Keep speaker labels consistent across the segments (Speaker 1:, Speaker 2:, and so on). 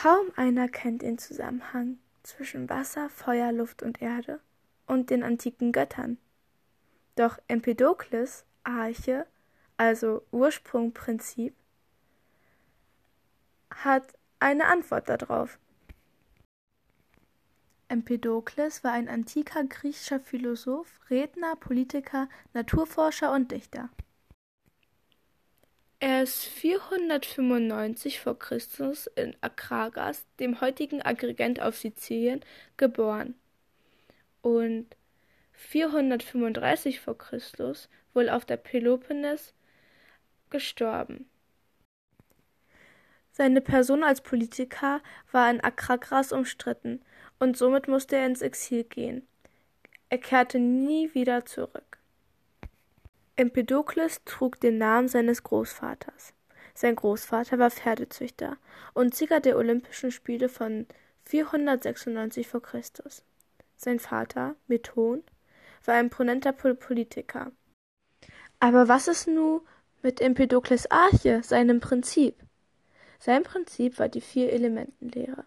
Speaker 1: Kaum einer kennt den Zusammenhang zwischen Wasser, Feuer, Luft und Erde und den antiken Göttern. Doch Empedokles Arche, also Ursprungprinzip, hat eine Antwort darauf. Empedokles war ein antiker griechischer Philosoph, Redner, Politiker, Naturforscher und Dichter. Er ist 495 v. Chr. in Akragas, dem heutigen Agrigent auf Sizilien, geboren und 435 v. Chr. wohl auf der Peloponnes gestorben. Seine Person als Politiker war in Akragras umstritten und somit musste er ins Exil gehen. Er kehrte nie wieder zurück. Empedokles trug den Namen seines Großvaters. Sein Großvater war Pferdezüchter und Sieger der Olympischen Spiele von 496 v. Chr. Sein Vater, Methon, war ein prominenter Politiker. Aber was ist nun mit Empedokles Arche, seinem Prinzip? Sein Prinzip war die Vier-Elementen-Lehre.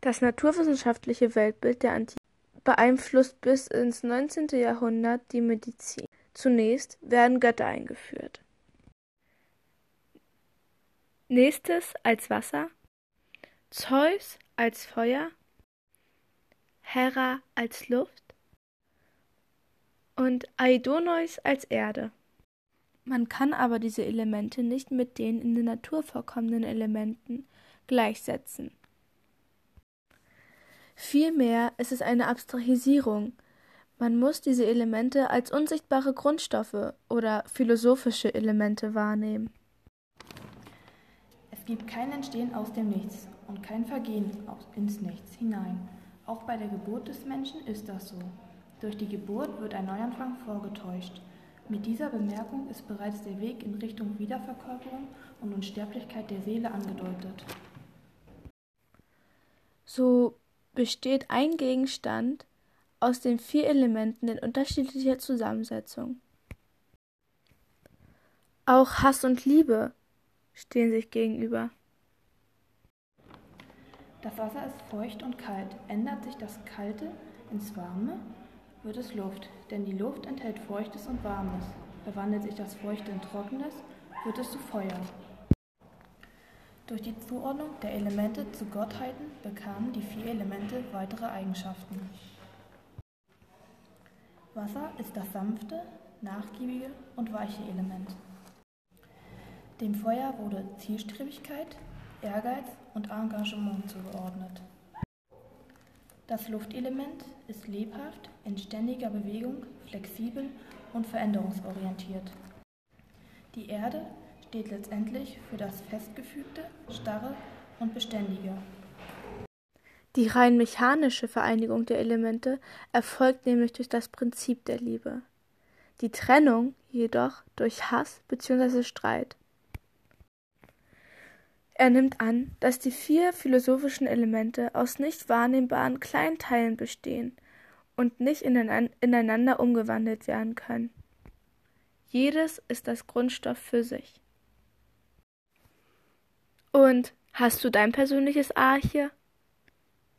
Speaker 1: Das naturwissenschaftliche Weltbild der Antike beeinflusst bis ins 19. Jahrhundert die Medizin. Zunächst werden Götter eingeführt. Nächstes als Wasser, Zeus als Feuer, Hera als Luft und Aidoneus als Erde. Man kann aber diese Elemente nicht mit den in der Natur vorkommenden Elementen gleichsetzen. Vielmehr ist es eine Abstrahisierung, man muss diese Elemente als unsichtbare Grundstoffe oder philosophische Elemente wahrnehmen.
Speaker 2: Es gibt kein Entstehen aus dem Nichts und kein Vergehen ins Nichts hinein. Auch bei der Geburt des Menschen ist das so. Durch die Geburt wird ein Neuanfang vorgetäuscht. Mit dieser Bemerkung ist bereits der Weg in Richtung Wiederverkörperung und Unsterblichkeit der Seele angedeutet.
Speaker 1: So besteht ein Gegenstand aus den vier Elementen in unterschiedlicher Zusammensetzung. Auch Hass und Liebe stehen sich gegenüber.
Speaker 2: Das Wasser ist feucht und kalt. Ändert sich das Kalte ins Warme, wird es Luft, denn die Luft enthält Feuchtes und Warmes. Verwandelt sich das Feuchte in Trockenes, wird es zu Feuer. Durch die Zuordnung der Elemente zu Gottheiten bekamen die vier Elemente weitere Eigenschaften. Wasser ist das sanfte, nachgiebige und weiche Element. Dem Feuer wurde Zielstrebigkeit, Ehrgeiz und Engagement zugeordnet. Das Luftelement ist lebhaft, in ständiger Bewegung, flexibel und veränderungsorientiert. Die Erde steht letztendlich für das Festgefügte, Starre und Beständige.
Speaker 1: Die rein mechanische Vereinigung der Elemente erfolgt nämlich durch das Prinzip der Liebe, die Trennung jedoch durch Hass bzw. Streit. Er nimmt an, dass die vier philosophischen Elemente aus nicht wahrnehmbaren kleinen Teilen bestehen und nicht ineinander umgewandelt werden können. Jedes ist das Grundstoff für sich. Und hast du dein persönliches Arche?